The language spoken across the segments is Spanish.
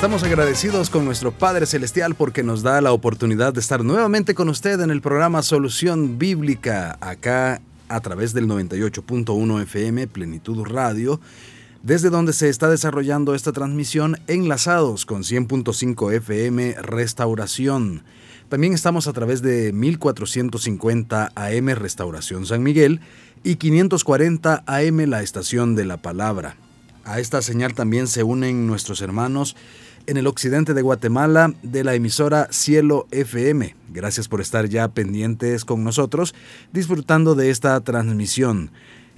Estamos agradecidos con nuestro Padre Celestial porque nos da la oportunidad de estar nuevamente con usted en el programa Solución Bíblica, acá a través del 98.1 FM Plenitud Radio, desde donde se está desarrollando esta transmisión enlazados con 100.5 FM Restauración. También estamos a través de 1450 AM Restauración San Miguel y 540 AM La Estación de la Palabra. A esta señal también se unen nuestros hermanos en el occidente de Guatemala de la emisora Cielo FM. Gracias por estar ya pendientes con nosotros, disfrutando de esta transmisión.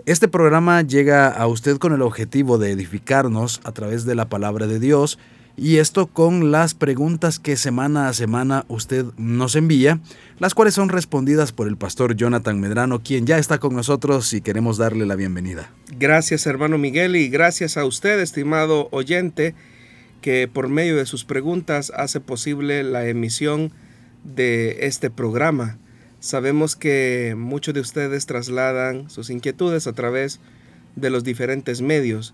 Este programa llega a usted con el objetivo de edificarnos a través de la palabra de Dios y esto con las preguntas que semana a semana usted nos envía, las cuales son respondidas por el pastor Jonathan Medrano, quien ya está con nosotros y queremos darle la bienvenida. Gracias hermano Miguel y gracias a usted, estimado oyente que por medio de sus preguntas hace posible la emisión de este programa. Sabemos que muchos de ustedes trasladan sus inquietudes a través de los diferentes medios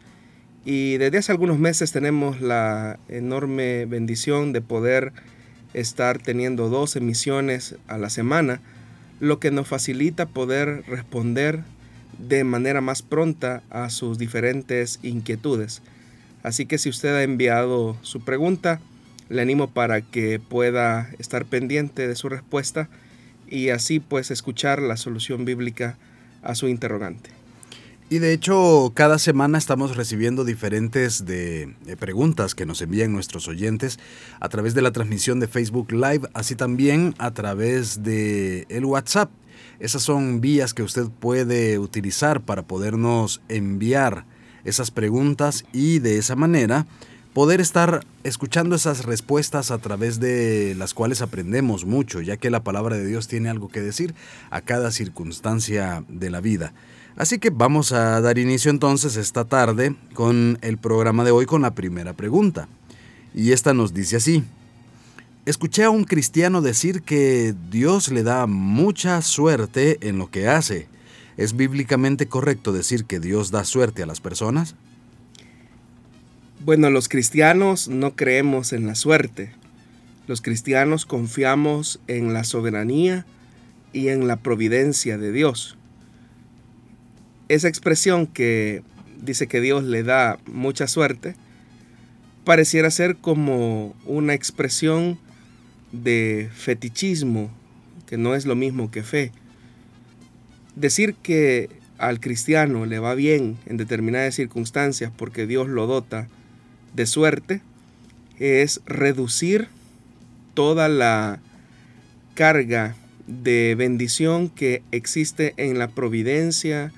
y desde hace algunos meses tenemos la enorme bendición de poder estar teniendo dos emisiones a la semana, lo que nos facilita poder responder de manera más pronta a sus diferentes inquietudes. Así que si usted ha enviado su pregunta, le animo para que pueda estar pendiente de su respuesta y así pues escuchar la solución bíblica a su interrogante. Y de hecho, cada semana estamos recibiendo diferentes de, preguntas que nos envían nuestros oyentes a través de la transmisión de Facebook Live, así también a través de el WhatsApp. Esas son vías que usted puede utilizar para podernos enviar esas preguntas y de esa manera poder estar escuchando esas respuestas a través de las cuales aprendemos mucho, ya que la palabra de Dios tiene algo que decir a cada circunstancia de la vida. Así que vamos a dar inicio entonces esta tarde con el programa de hoy con la primera pregunta. Y esta nos dice así. Escuché a un cristiano decir que Dios le da mucha suerte en lo que hace ¿Es bíblicamente correcto decir que Dios da suerte a las personas? Bueno, los cristianos no creemos en la suerte. Los cristianos confiamos en la soberanía y en la providencia de Dios. Esa expresión que dice que Dios le da mucha suerte, pareciera ser como una expresión de fetichismo, que no es lo mismo que fe. Decir que al cristiano le va bien en determinadas circunstancias porque Dios lo dota de suerte es reducir toda la carga de bendición que existe en la providencia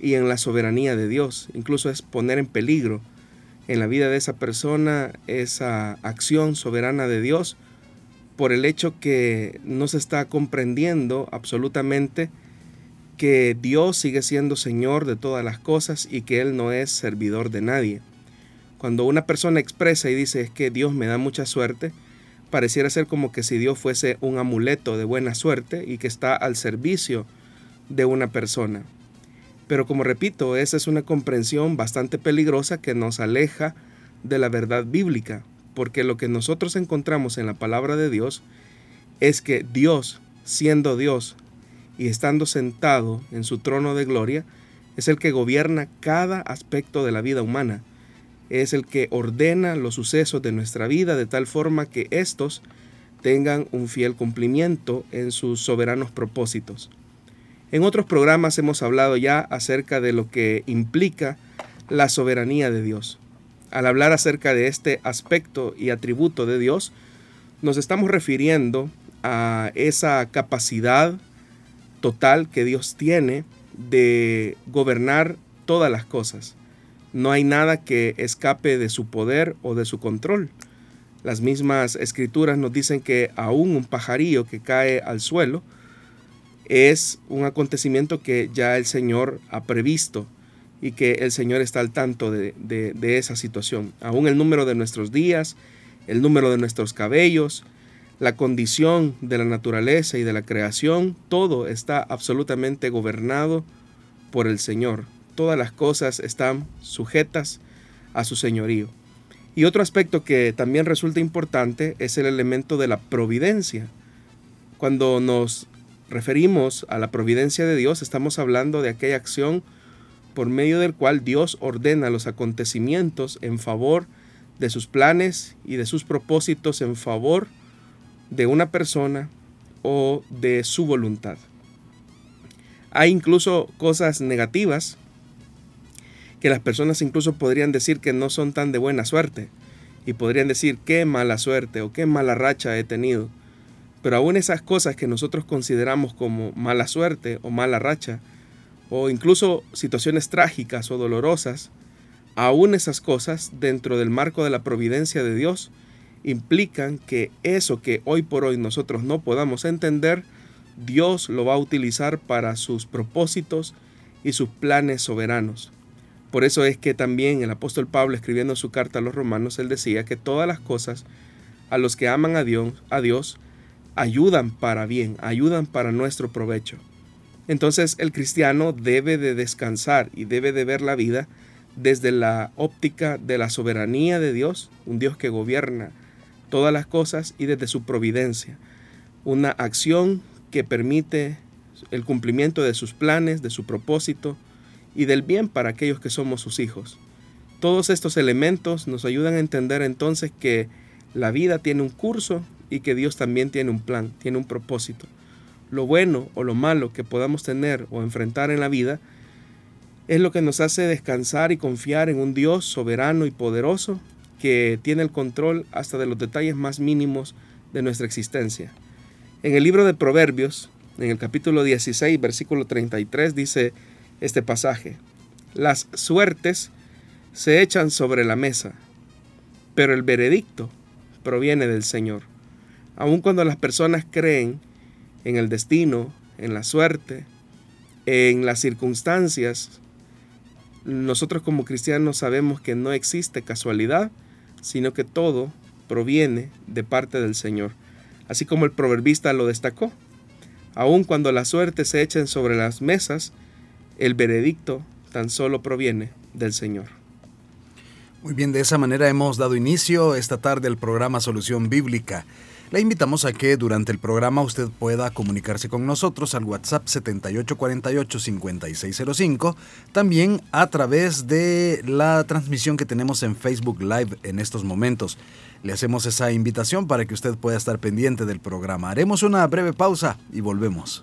y en la soberanía de Dios. Incluso es poner en peligro en la vida de esa persona esa acción soberana de Dios por el hecho que no se está comprendiendo absolutamente que Dios sigue siendo Señor de todas las cosas y que Él no es servidor de nadie. Cuando una persona expresa y dice es que Dios me da mucha suerte, pareciera ser como que si Dios fuese un amuleto de buena suerte y que está al servicio de una persona. Pero como repito, esa es una comprensión bastante peligrosa que nos aleja de la verdad bíblica, porque lo que nosotros encontramos en la palabra de Dios es que Dios, siendo Dios, y estando sentado en su trono de gloria, es el que gobierna cada aspecto de la vida humana. Es el que ordena los sucesos de nuestra vida de tal forma que éstos tengan un fiel cumplimiento en sus soberanos propósitos. En otros programas hemos hablado ya acerca de lo que implica la soberanía de Dios. Al hablar acerca de este aspecto y atributo de Dios, nos estamos refiriendo a esa capacidad total que Dios tiene de gobernar todas las cosas. No hay nada que escape de su poder o de su control. Las mismas escrituras nos dicen que aún un pajarillo que cae al suelo es un acontecimiento que ya el Señor ha previsto y que el Señor está al tanto de, esa situación. Aún el número de nuestros días, el número de nuestros cabellos, la condición de la naturaleza y de la creación, todo está absolutamente gobernado por el Señor. Todas las cosas están sujetas a su señorío. Y otro aspecto que también resulta importante es el elemento de la providencia. Cuando nos referimos a la providencia de Dios, estamos hablando de aquella acción por medio del cual Dios ordena los acontecimientos en favor de sus planes y de sus propósitos en favor de una persona o de su voluntad. Hay incluso cosas negativas que las personas incluso podrían decir que no son tan de buena suerte y podrían decir qué mala suerte o qué mala racha he tenido. Pero aún esas cosas que nosotros consideramos como mala suerte o mala racha, o incluso situaciones trágicas o dolorosas, aún esas cosas dentro del marco de la providencia de Dios implican que eso que hoy por hoy nosotros no podamos entender, Dios lo va a utilizar para sus propósitos y sus planes soberanos. Por eso es que también el apóstol Pablo escribiendo su carta a los romanos, él decía que todas las cosas a los que aman a Dios, ayudan para bien, ayudan para nuestro provecho. Entonces el cristiano debe de descansar y debe de ver la vida desde la óptica de la soberanía de Dios, un Dios que gobierna todas las cosas y desde su providencia, una acción que permite el cumplimiento de sus planes, de su propósito, y del bien para aquellos que somos sus hijos. Todos estos elementos nos ayudan a entender entonces que la vida tiene un curso y que Dios también tiene un plan, tiene un propósito. Lo bueno o lo malo que podamos tener o enfrentar en la vida es lo que nos hace descansar y confiar en un Dios soberano y poderoso que tiene el control hasta de los detalles más mínimos de nuestra existencia. En el libro de Proverbios, en el capítulo 16, versículo 33, dice, este pasaje. Las suertes se echan sobre la mesa, pero el veredicto proviene del Señor. Aun cuando las personas creen en el destino, en la suerte, en las circunstancias, nosotros como cristianos sabemos que no existe casualidad, sino que todo proviene de parte del Señor. Así como el proverbista lo destacó. Aun cuando las suertes se echen sobre las mesas, el veredicto tan solo proviene del Señor. Muy bien, de esa manera hemos dado inicio esta tarde al programa Solución Bíblica. Le invitamos a que durante el programa usted pueda comunicarse con nosotros al WhatsApp 7848-5605, también a través de la transmisión que tenemos en Facebook Live en estos momentos. Le hacemos esa invitación para que usted pueda estar pendiente del programa. Haremos una breve pausa y volvemos.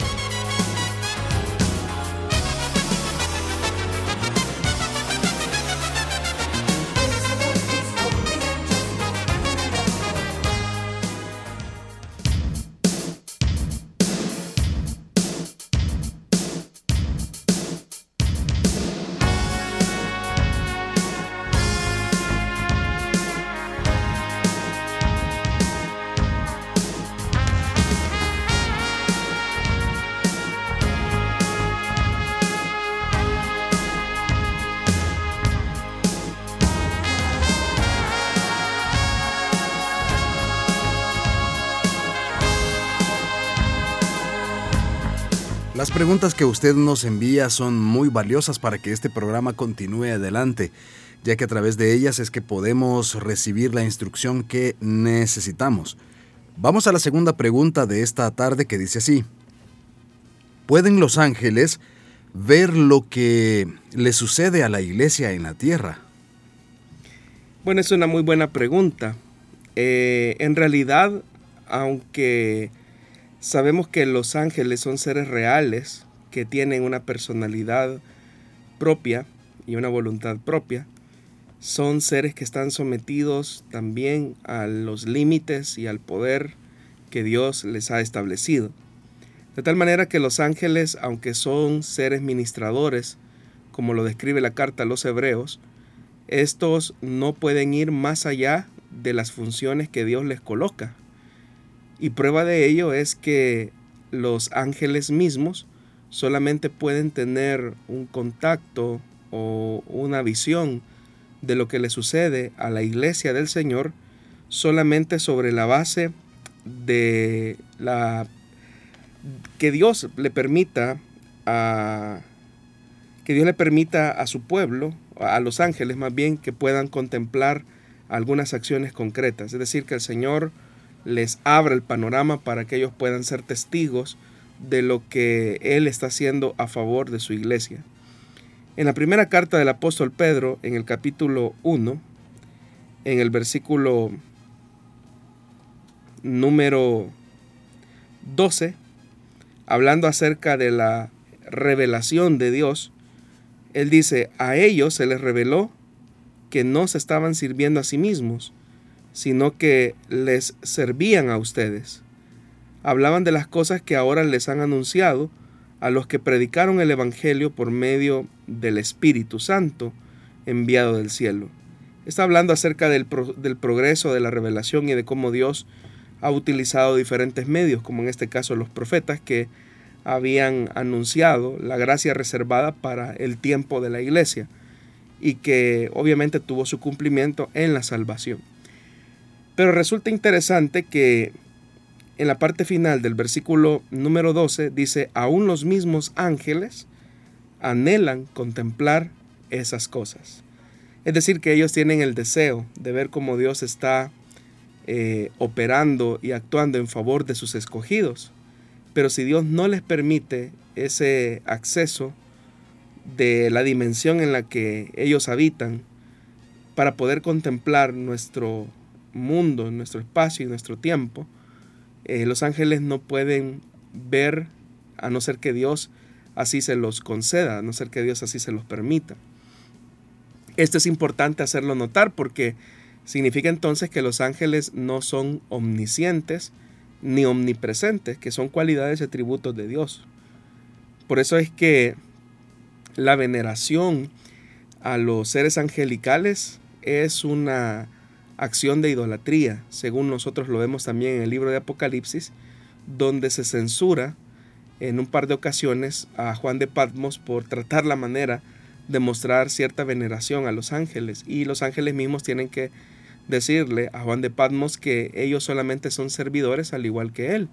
Preguntas que usted nos envía son muy valiosas para que este programa continúe adelante, ya que a través de ellas es que podemos recibir la instrucción que necesitamos. Vamos a la segunda pregunta de esta tarde que dice así. ¿Pueden los ángeles ver lo que le sucede a la iglesia en la tierra? Bueno, es una muy buena pregunta. Eh, en realidad, aunque Sabemos que los ángeles son seres reales que tienen una personalidad propia y una voluntad propia. son seres que están sometidos también a los límites y al poder que Dios les ha establecido. De tal manera que los ángeles, aunque son seres ministradores, como lo describe la carta a los hebreos, estos no pueden ir más allá de las funciones que Dios les coloca. Y prueba de ello es que los ángeles mismos solamente pueden tener un contacto o una visión de lo que le sucede a la iglesia del Señor solamente sobre la base de la que Dios le permita a que Dios le permita a su pueblo, a los ángeles más bien, que puedan contemplar algunas acciones concretas. Es decir, que el Señor les abra el panorama para que ellos puedan ser testigos de lo que Él está haciendo a favor de su iglesia. En la primera carta del apóstol Pedro, en el capítulo 1, en el versículo número 12, hablando acerca de la revelación de Dios, él dice, a ellos se les reveló que no se estaban sirviendo a sí mismos, sino que les servían a ustedes. Hablaban de las cosas que ahora les han anunciado, a los que predicaron el Evangelio por medio del Espíritu Santo enviado del cielo. Está hablando acerca del, del, progreso de la revelación y de cómo Dios ha utilizado diferentes medios, como en este caso los profetas que habían anunciado la gracia reservada para el tiempo de la iglesia y que obviamente tuvo su cumplimiento en la salvación. Pero resulta interesante que en la parte final del versículo número 12 dice, aún los mismos ángeles anhelan contemplar esas cosas. Es decir, que ellos tienen el deseo de ver cómo Dios está eh, operando y actuando en favor de sus escogidos. Pero si Dios no les permite ese acceso de la dimensión en la que ellos habitan para poder contemplar nuestro mundo, nuestro espacio y nuestro tiempo, eh, los ángeles no pueden ver a no ser que Dios así se los conceda, a no ser que Dios así se los permita. Esto es importante hacerlo notar porque significa entonces que los ángeles no son omniscientes ni omnipresentes, que son cualidades y atributos de Dios. Por eso es que la veneración a los seres angelicales es una acción de idolatría, según nosotros lo vemos también en el libro de Apocalipsis, donde se censura en un par de ocasiones a Juan de Patmos por tratar la manera de mostrar cierta veneración a los ángeles y los ángeles mismos tienen que decirle a Juan de Patmos que ellos solamente son servidores al igual que él.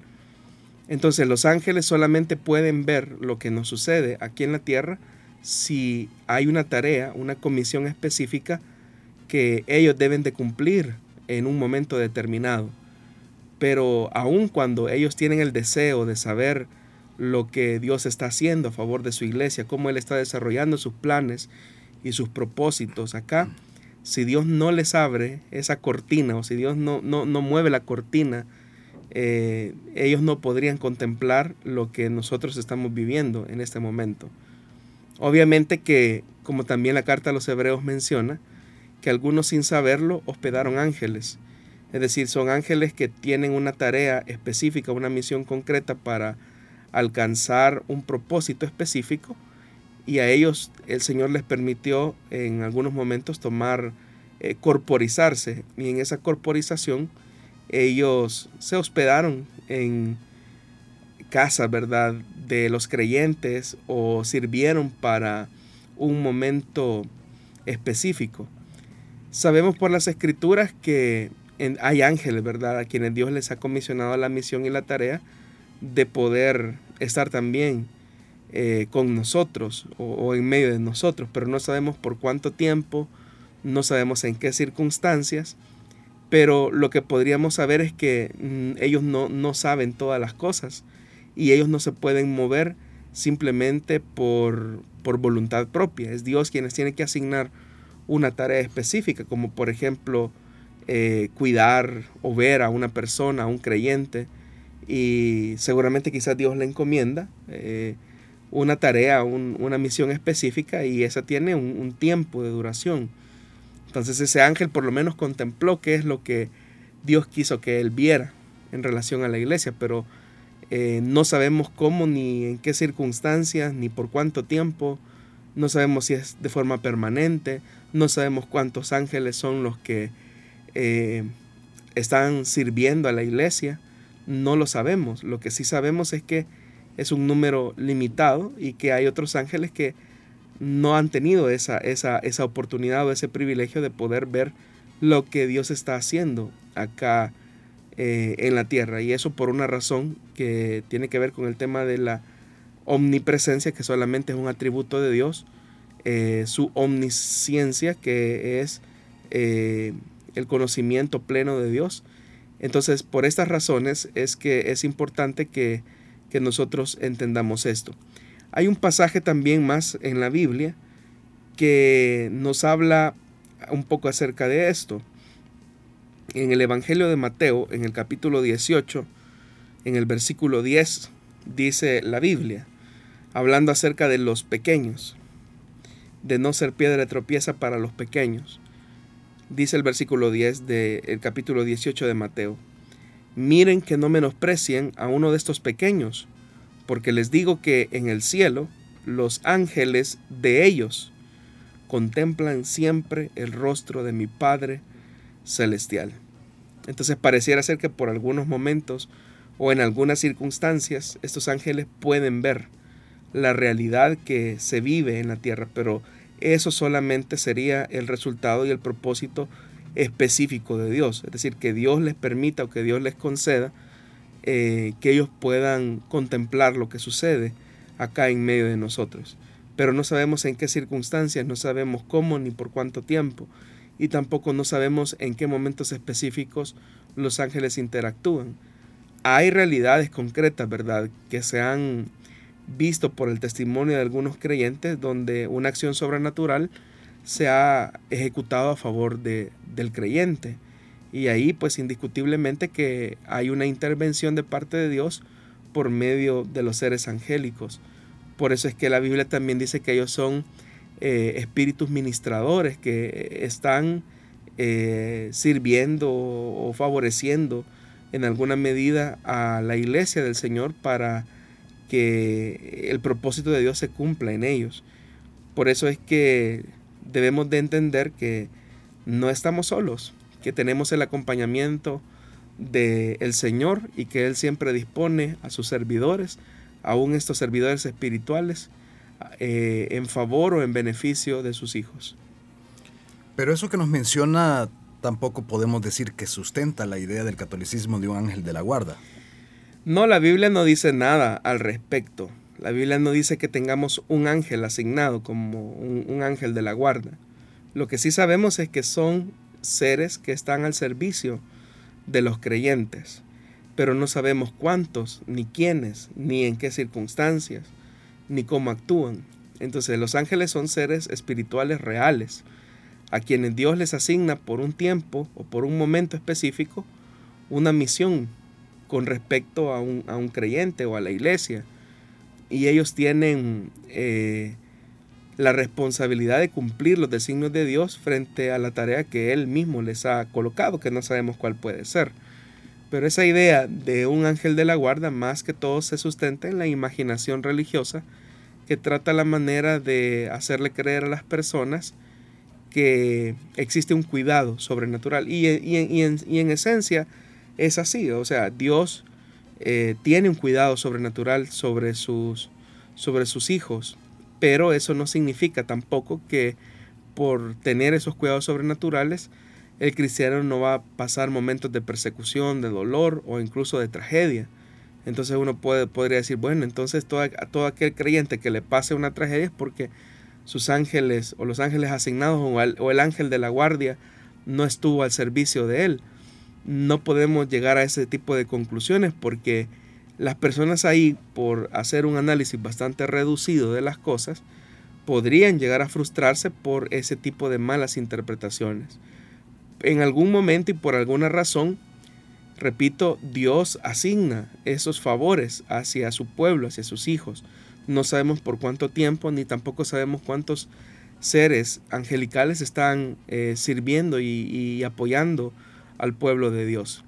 Entonces los ángeles solamente pueden ver lo que nos sucede aquí en la tierra si hay una tarea, una comisión específica que ellos deben de cumplir en un momento determinado. Pero aun cuando ellos tienen el deseo de saber lo que Dios está haciendo a favor de su iglesia, cómo Él está desarrollando sus planes y sus propósitos acá, si Dios no les abre esa cortina o si Dios no, no, mueve la cortina, eh, ellos no podrían contemplar lo que nosotros estamos viviendo en este momento. Obviamente que, como también la carta a los hebreos menciona, que algunos sin saberlo hospedaron ángeles. Es decir, son ángeles que tienen una tarea específica, una misión concreta para alcanzar un propósito específico y a ellos el Señor les permitió en algunos momentos tomar, eh, corporizarse y en esa corporización ellos se hospedaron en casa, ¿verdad?, de los creyentes o sirvieron para un momento específico. Sabemos por las escrituras que hay ángeles, ¿verdad?, a quienes Dios les ha comisionado la misión y la tarea de poder estar también eh, con nosotros o, en medio de nosotros, pero no sabemos por cuánto tiempo, no sabemos en qué circunstancias, pero lo que podríamos saber es que mm, ellos no, no saben todas las cosas y ellos no se pueden mover simplemente por, por voluntad propia. Es Dios quien les tiene que asignar una tarea específica, como por ejemplo eh, cuidar o ver a una persona, a un creyente, y seguramente quizás Dios le encomienda eh, una tarea, una misión específica, y esa tiene un, tiempo de duración. Entonces ese ángel por lo menos contempló qué es lo que Dios quiso que él viera en relación a la iglesia, pero eh, no sabemos cómo, ni en qué circunstancias, ni por cuánto tiempo, no sabemos si es de forma permanente, no sabemos cuántos ángeles son los que eh, están sirviendo a la iglesia, no lo sabemos. Lo que sí sabemos es que es un número limitado y que hay otros ángeles que no han tenido esa, esa, esa oportunidad o ese privilegio de poder ver lo que Dios está haciendo acá eh, en la tierra. Y eso por una razón que tiene que ver con el tema de la omnipresencia, que solamente es un atributo de Dios, eh, su omnisciencia, que es eh, el conocimiento pleno de Dios. Entonces, por estas razones es que es importante que, que nosotros entendamos esto. Hay un pasaje también más en la Biblia que nos habla un poco acerca de esto en el Evangelio de Mateo, en el capítulo 18, en el versículo 10, dice la Biblia, hablando acerca de los pequeños, de no ser piedra de tropieza para los pequeños. Dice el versículo 10 del capítulo 18 de Mateo, miren que no menosprecien a uno de estos pequeños, porque les digo que en el cielo los ángeles de ellos contemplan siempre el rostro de mi Padre celestial. Entonces pareciera ser que por algunos momentos o en algunas circunstancias estos ángeles pueden ver la realidad que se vive en la tierra, pero eso solamente sería el resultado y el propósito específico de Dios. Es decir, que Dios les permita o que Dios les conceda eh, que ellos puedan contemplar lo que sucede acá en medio de nosotros. Pero no sabemos en qué circunstancias, no sabemos cómo ni por cuánto tiempo y tampoco no sabemos en qué momentos específicos los ángeles interactúan. Hay realidades concretas, ¿verdad?, que se han visto por el testimonio de algunos creyentes donde una acción sobrenatural se ha ejecutado a favor de, del creyente. Y ahí pues indiscutiblemente que hay una intervención de parte de Dios por medio de los seres angélicos. Por eso es que la Biblia también dice que ellos son eh, espíritus ministradores que están eh, sirviendo o favoreciendo en alguna medida a la iglesia del Señor para que el propósito de Dios se cumpla en ellos. Por eso es que debemos de entender que no estamos solos, que tenemos el acompañamiento del Señor y que Él siempre dispone a sus servidores, aún estos servidores espirituales, eh, en favor o en beneficio de sus hijos. Pero eso que nos menciona tampoco podemos decir que sustenta la idea del catolicismo de un ángel de la guarda. No, la Biblia no dice nada al respecto. La Biblia no dice que tengamos un ángel asignado como un, ángel de la guarda. Lo que sí sabemos es que son seres que están al servicio de los creyentes, pero no sabemos cuántos, ni quiénes, ni en qué circunstancias ni cómo actúan. Entonces los ángeles son seres espirituales reales, a quienes Dios les asigna por un tiempo o por un momento específico una misión con respecto a un, creyente o a la iglesia. Y ellos tienen eh, la responsabilidad de cumplir los designios de Dios frente a la tarea que Él mismo les ha colocado, que no sabemos cuál puede ser. Pero esa idea de un ángel de la guarda más que todo se sustenta en la imaginación religiosa que trata la manera de hacerle creer a las personas que existe un cuidado sobrenatural. Y, en, esencia es así, o sea, Dios eh, tiene un cuidado sobrenatural sobre sus, sobre sus hijos, pero eso no significa tampoco que por tener esos cuidados sobrenaturales, el cristiano no va a pasar momentos de persecución, de dolor o incluso de tragedia. Entonces uno puede, podría decir, bueno, entonces todo, todo aquel creyente que le pase una tragedia es porque sus ángeles o los ángeles asignados o el ángel de la guardia no estuvo al servicio de él. No podemos llegar a ese tipo de conclusiones porque las personas ahí, por hacer un análisis bastante reducido de las cosas, podrían llegar a frustrarse por ese tipo de malas interpretaciones en algún momento y por alguna razón, repito, Dios asigna esos favores hacia su pueblo, hacia sus hijos. No sabemos por cuánto tiempo, ni tampoco sabemos cuántos seres angelicales están eh, sirviendo y, apoyando al pueblo de Dios.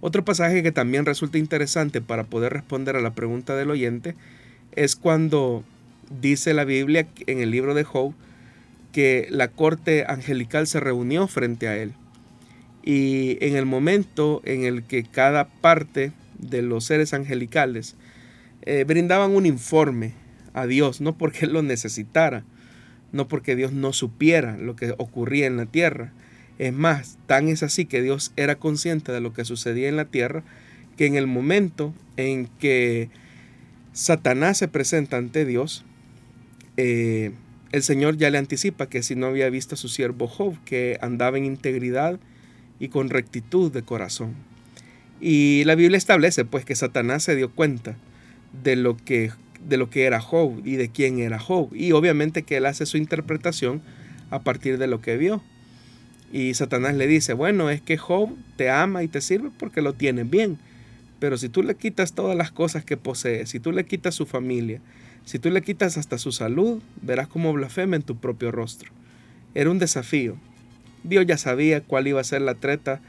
Otro pasaje que también resulta interesante para poder responder a la pregunta del oyente es cuando dice la Biblia en el libro de Job que la corte angelical se reunió frente a él. Y en el momento en el que cada parte de los seres angelicales eh, brindaban un informe a Dios, no porque Él lo necesitara, no porque Dios no supiera lo que ocurría en la tierra. Es más, tan es así que Dios era consciente de lo que sucedía en la tierra, que en el momento en que Satanás se presenta ante Dios, eh, el Señor ya le anticipa que si no había visto a su siervo Job, que andaba en integridad y con rectitud de corazón. Y la Biblia establece pues que Satanás se dio cuenta de lo que de lo que era Job y de quién era Job. Y obviamente que él hace su interpretación a partir de lo que vio. Y Satanás le dice, bueno, es que Job te ama y te sirve porque lo tiene bien. Pero si tú le quitas todas las cosas que posee, si tú le quitas su familia, si tú le quitas hasta su salud, verás cómo blasfema en tu propio rostro. Era un desafío. Dios ya sabía cuál iba a ser la treta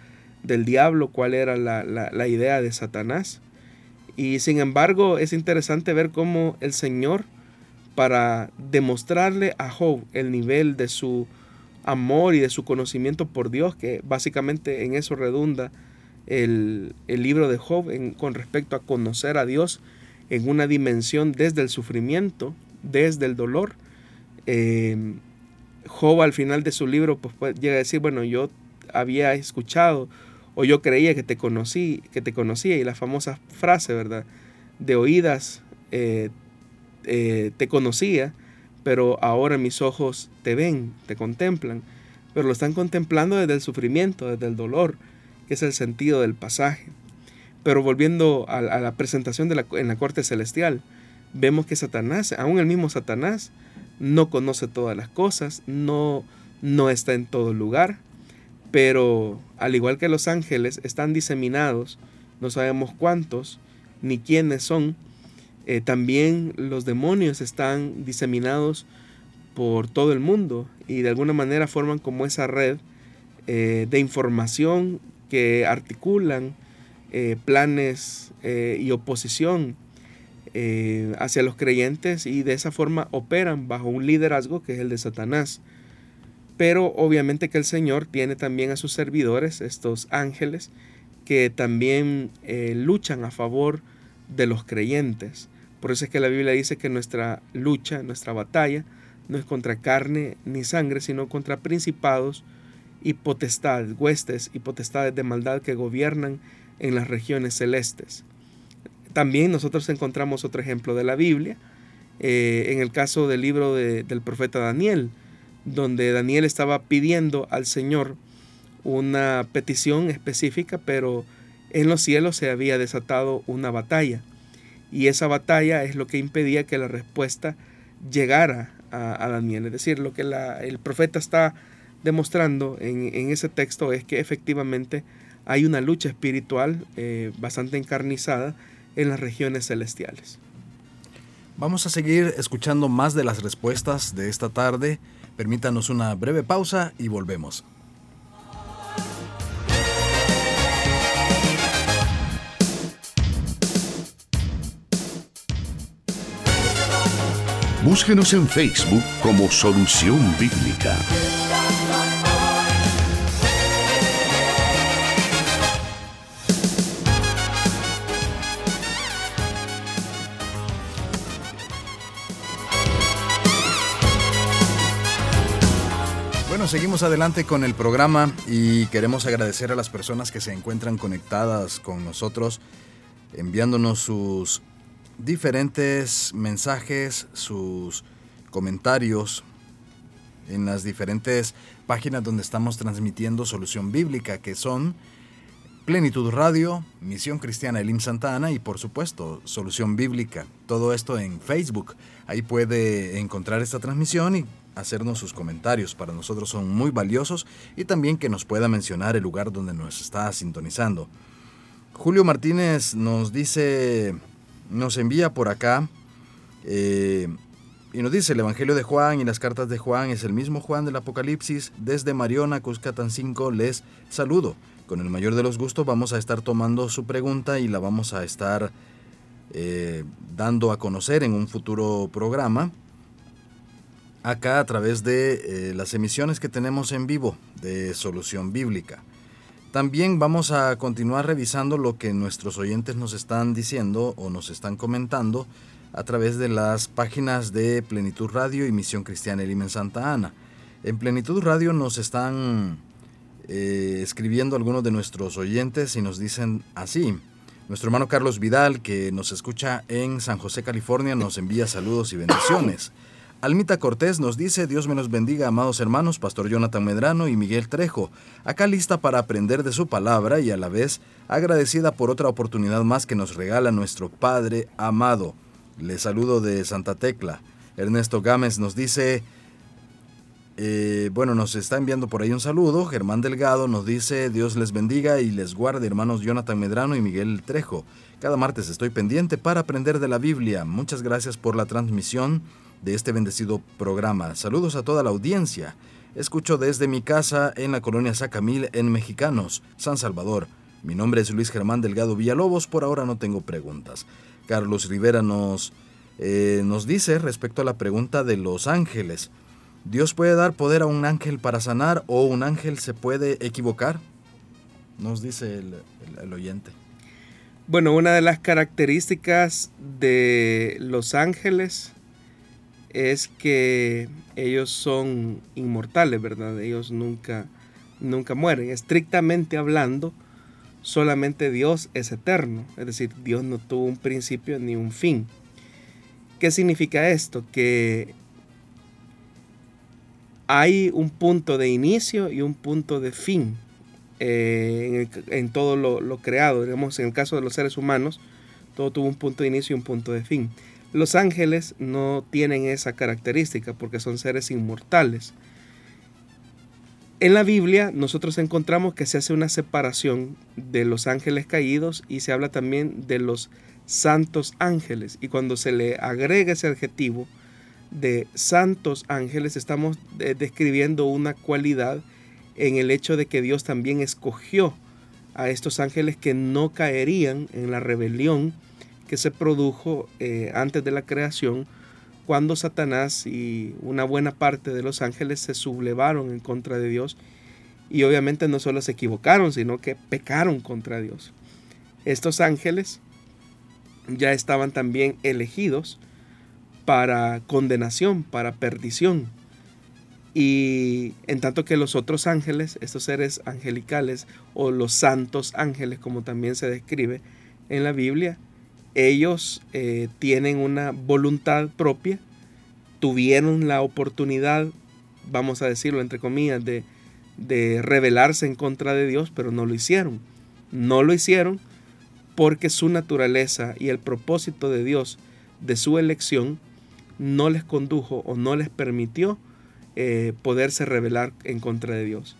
del diablo, cuál era la, la idea de Satanás. Y sin embargo es interesante ver cómo el Señor, para demostrarle a Job el nivel de su amor y de su conocimiento por Dios, que básicamente en eso redunda el, libro de Job con respecto a conocer a Dios en una dimensión desde el sufrimiento, desde el dolor. Eh, Job al final de su libro pues, pues, llega a decir, bueno, yo había escuchado o yo creía que te conocí, que te conocía, y la famosa frase, ¿verdad? De oídas eh, eh, te conocía, pero ahora mis ojos te ven, te contemplan, pero lo están contemplando desde el sufrimiento, desde el dolor, que es el sentido del pasaje. Pero volviendo a, la presentación en la corte celestial, vemos que Satanás, aún el mismo Satanás, no conoce todas las cosas, no, no está en todo lugar, pero al igual que los ángeles están diseminados, no sabemos cuántos ni quiénes son, eh, también los demonios están diseminados por todo el mundo y de alguna manera forman como esa red eh, de información que articulan eh, planes y oposición hacia los creyentes y de esa forma operan bajo un liderazgo que es el de Satanás. Pero obviamente que el Señor tiene también a sus servidores, estos ángeles, que también luchan a favor de los creyentes. Por eso es que la Biblia dice que nuestra lucha, nuestra batalla, no es contra carne ni sangre, sino contra principados y potestades, huestes y potestades de maldad que gobiernan en las regiones celestes. También nosotros encontramos otro ejemplo de la Biblia, eh, en el caso del libro del profeta Daniel, donde Daniel estaba pidiendo al Señor una petición específica, pero en los cielos se había desatado una batalla. Y esa batalla es lo que impedía que la respuesta llegara a, Daniel. Es decir, lo que el profeta está demostrando en, ese texto es que efectivamente hay una lucha espiritual eh, bastante encarnizada en las regiones celestiales. Vamos a seguir escuchando más de las respuestas de esta tarde. Permítanos una breve pausa y volvemos. Búsquenos en Facebook como Solución Bíblica. seguimos adelante con el programa y queremos agradecer a las personas que se encuentran conectadas con nosotros, enviándonos sus diferentes mensajes, sus comentarios en las diferentes páginas donde estamos transmitiendo Solución Bíblica, que son Plenitud Radio, Misión Cristiana Elim Santa Ana y por supuesto Solución Bíblica. Todo esto en Facebook. Ahí puede encontrar esta transmisión y hacernos sus comentarios. Para nosotros son muy valiosos y también que nos pueda mencionar el lugar donde nos está sintonizando. Julio Martínez nos dice, nos envía por acá, eh, y nos dice el Evangelio de Juan y las cartas de Juan es el mismo Juan del Apocalipsis. Desde Mariona, Cuscatán 5, les saludo. Con el mayor de los gustos vamos a estar tomando su pregunta y la vamos a estar eh, dando a conocer en un futuro programa. Acá a través de eh, las emisiones que tenemos en vivo de Solución Bíblica. También vamos a continuar revisando lo que nuestros oyentes nos están diciendo o nos están comentando a través de las páginas de Plenitud Radio y Misión Cristiana Elim en Santa Ana. En Plenitud Radio nos están eh, escribiendo algunos de nuestros oyentes y nos dicen así. Nuestro hermano Carlos Vidal, que nos escucha en San José, California, nos envía saludos y bendiciones. Almita Cortés nos dice, Dios me los bendiga, amados hermanos, Pastor Jonathan Medrano y Miguel Trejo, acá lista para aprender de su palabra y a la vez agradecida por otra oportunidad más que nos regala nuestro Padre amado. Le saludo de Santa Tecla. Ernesto Gámez nos dice, eh, bueno, nos está enviando por ahí un saludo. Germán Delgado nos dice, Dios les bendiga y les guarde, hermanos Jonathan Medrano y Miguel Trejo. Cada martes estoy pendiente para aprender de la Biblia. Muchas gracias por la transmisión de este bendecido programa. Saludos a toda la audiencia. Escucho desde mi casa en la colonia Sacamil en Mexicanos, San Salvador. Mi nombre es Luis Germán Delgado Villalobos. Por ahora no tengo preguntas. Carlos Rivera nos, eh, nos dice respecto a la pregunta de los ángeles. ¿Dios puede dar poder a un ángel para sanar o un ángel se puede equivocar? Nos dice el, oyente. Bueno, una de las características de los ángeles es que ellos son inmortales, ¿verdad? Ellos nunca, nunca mueren. Estrictamente hablando, solamente Dios es eterno, es decir, Dios no tuvo un principio ni un fin. ¿Qué significa esto? Que hay un punto de inicio y un punto de fin eh, en, todo lo, creado. Digamos, en el caso de los seres humanos, todo tuvo un punto de inicio y un punto de fin. Los ángeles no tienen esa característica porque son seres inmortales. En la Biblia nosotros encontramos que se hace una separación de los ángeles caídos y se habla también de los santos ángeles. Y cuando se le agrega ese adjetivo de santos ángeles, estamos eh, describiendo una cualidad en el hecho de que Dios también escogió a estos ángeles que no caerían en la rebelión que se produjo eh, antes de la creación cuando Satanás y una buena parte de los ángeles se sublevaron en contra de Dios y obviamente no solo se equivocaron, sino que pecaron contra Dios. Estos ángeles ya estaban también elegidos para condenación, para perdición. Y en tanto que los otros ángeles, estos seres angelicales o los santos ángeles, como también se describe en la Biblia, ellos eh, tienen una voluntad propia, tuvieron la oportunidad, vamos a decirlo entre comillas, de, de rebelarse en contra de Dios, pero no lo hicieron. No lo hicieron porque su naturaleza y el propósito de Dios de su elección no les condujo o no les permitió eh, poderse rebelar en contra de Dios.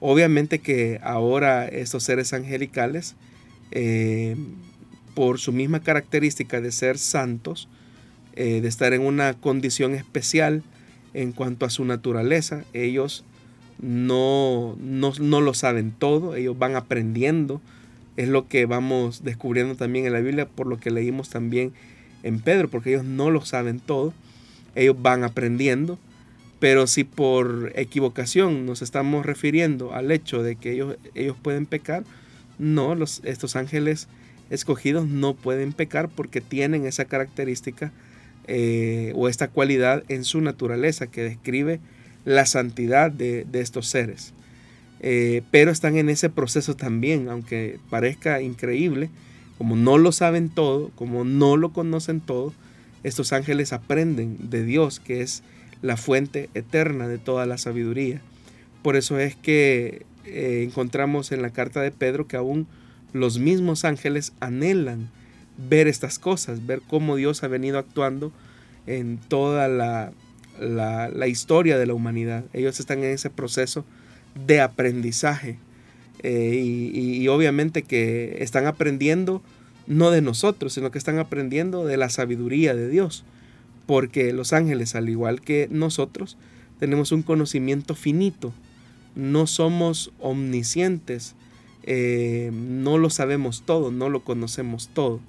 Obviamente que ahora estos seres angelicales eh, por su misma característica de ser santos, eh, de estar en una condición especial en cuanto a su naturaleza, ellos no, no, no, lo saben todo, ellos van aprendiendo, es lo que vamos descubriendo también en la Biblia, por lo que leímos también en Pedro, porque ellos no lo saben todo, ellos van aprendiendo, pero si por equivocación nos estamos refiriendo al hecho de que ellos, ellos pueden pecar, no, los, estos ángeles escogidos no pueden pecar porque tienen esa característica eh, o esta cualidad en su naturaleza que describe la santidad de, estos seres. Eh, pero están en ese proceso también, aunque parezca increíble, como no lo saben todo, como no lo conocen todo, estos ángeles aprenden de Dios, que es la fuente eterna de toda la sabiduría. Por eso es que eh, encontramos en la carta de Pedro que aún los mismos ángeles anhelan ver estas cosas, ver cómo Dios ha venido actuando en toda la, historia de la humanidad. Ellos están en ese proceso de aprendizaje eh, y, obviamente que están aprendiendo no de nosotros, sino que están aprendiendo de la sabiduría de Dios. porque los ángeles, al igual que nosotros, tenemos un conocimiento finito, no somos omniscientes, eh, no lo sabemos todo, no lo conocemos todo,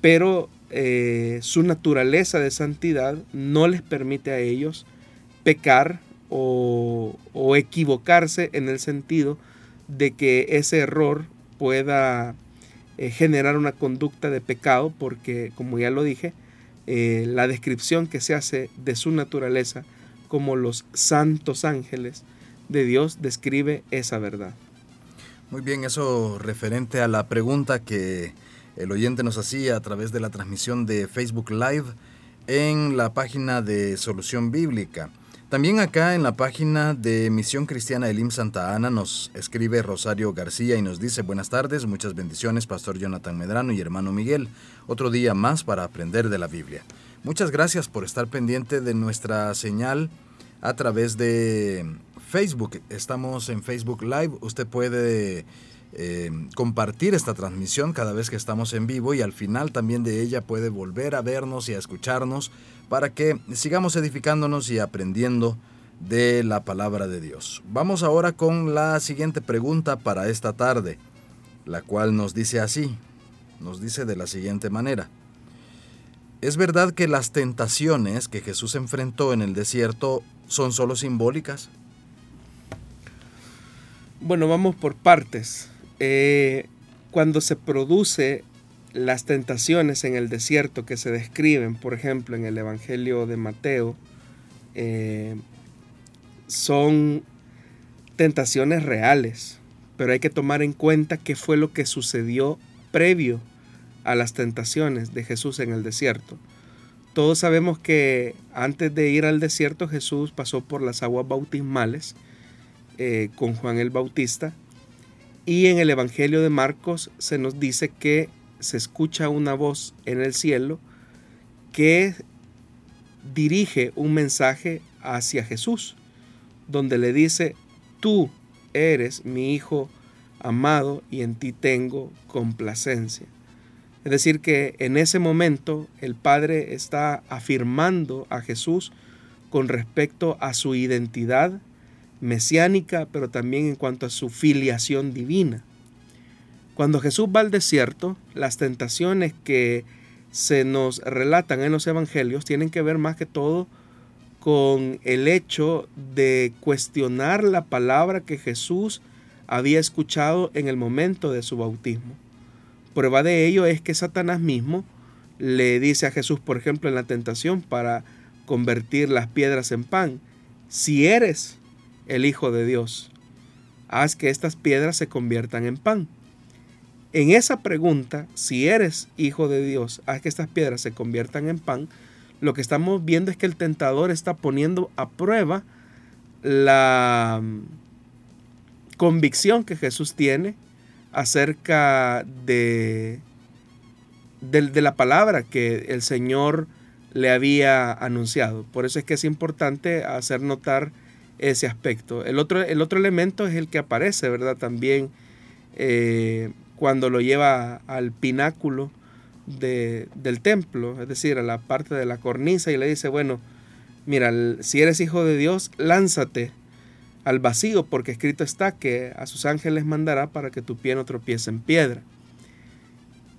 pero eh, su naturaleza de santidad no les permite a ellos pecar o, equivocarse en el sentido de que ese error pueda eh, generar una conducta de pecado, porque como ya lo dije, la descripción que se hace de su naturaleza como los santos ángeles de Dios describe esa verdad. Muy bien, eso referente a la pregunta que el oyente nos hacía a través de la transmisión de Facebook Live en la página de Solución Bíblica. También acá en la página de Misión Cristiana Elim Santa Ana nos escribe Rosario García y nos dice buenas tardes, muchas bendiciones, Pastor Jonathan Medrano y hermano Miguel. Otro día más para aprender de la Biblia. Muchas gracias por estar pendiente de nuestra señal a través de Facebook. Estamos en Facebook Live. Usted puede eh, compartir esta transmisión cada vez que estamos en vivo y al final también de ella puede volver a vernos y a escucharnos para que sigamos edificándonos y aprendiendo de la palabra de Dios. Vamos ahora con la siguiente pregunta para esta tarde, la cual nos dice así, nos dice de la siguiente manera. ¿Es verdad que las tentaciones que Jesús enfrentó en el desierto son solo simbólicas? Bueno, vamos por partes. Eh, cuando se produce las tentaciones en el desierto que se describen, por ejemplo, en el Evangelio de Mateo, eh, son tentaciones reales, pero hay que tomar en cuenta qué fue lo que sucedió previo a las tentaciones de Jesús en el desierto. Todos sabemos que antes de ir al desierto Jesús pasó por las aguas bautismales eh, con Juan el Bautista y en el Evangelio de Marcos se nos dice que se escucha una voz en el cielo que dirige un mensaje hacia Jesús, donde le dice, tú eres mi Hijo amado y en ti tengo complacencia. Es decir, que en ese momento el Padre está afirmando a Jesús con respecto a su identidad mesiánica, pero también en cuanto a su filiación divina. Cuando Jesús va al desierto, las tentaciones que se nos relatan en los evangelios tienen que ver más que todo con el hecho de cuestionar la palabra que Jesús había escuchado en el momento de su bautismo. Prueba de ello es que Satanás mismo le dice a Jesús, por ejemplo, en la tentación para convertir las piedras en pan, si eres el Hijo de Dios, haz que estas piedras se conviertan en pan. En esa pregunta, si eres hijo de Dios, haz que estas piedras se conviertan en pan, lo que estamos viendo es que el tentador está poniendo a prueba la mm, convicción que Jesús tiene acerca de, de, la palabra que el Señor le había anunciado. Por eso es que es importante hacer notar ese aspecto. El otro, el otro elemento es el que aparece, ¿verdad? También eh, cuando lo lleva al pináculo del templo, es decir, a la parte de la cornisa y le dice, bueno, mira, si eres hijo de Dios, lánzate al vacío, porque escrito está que a sus ángeles mandará para que tu pie no tropiece en piedra.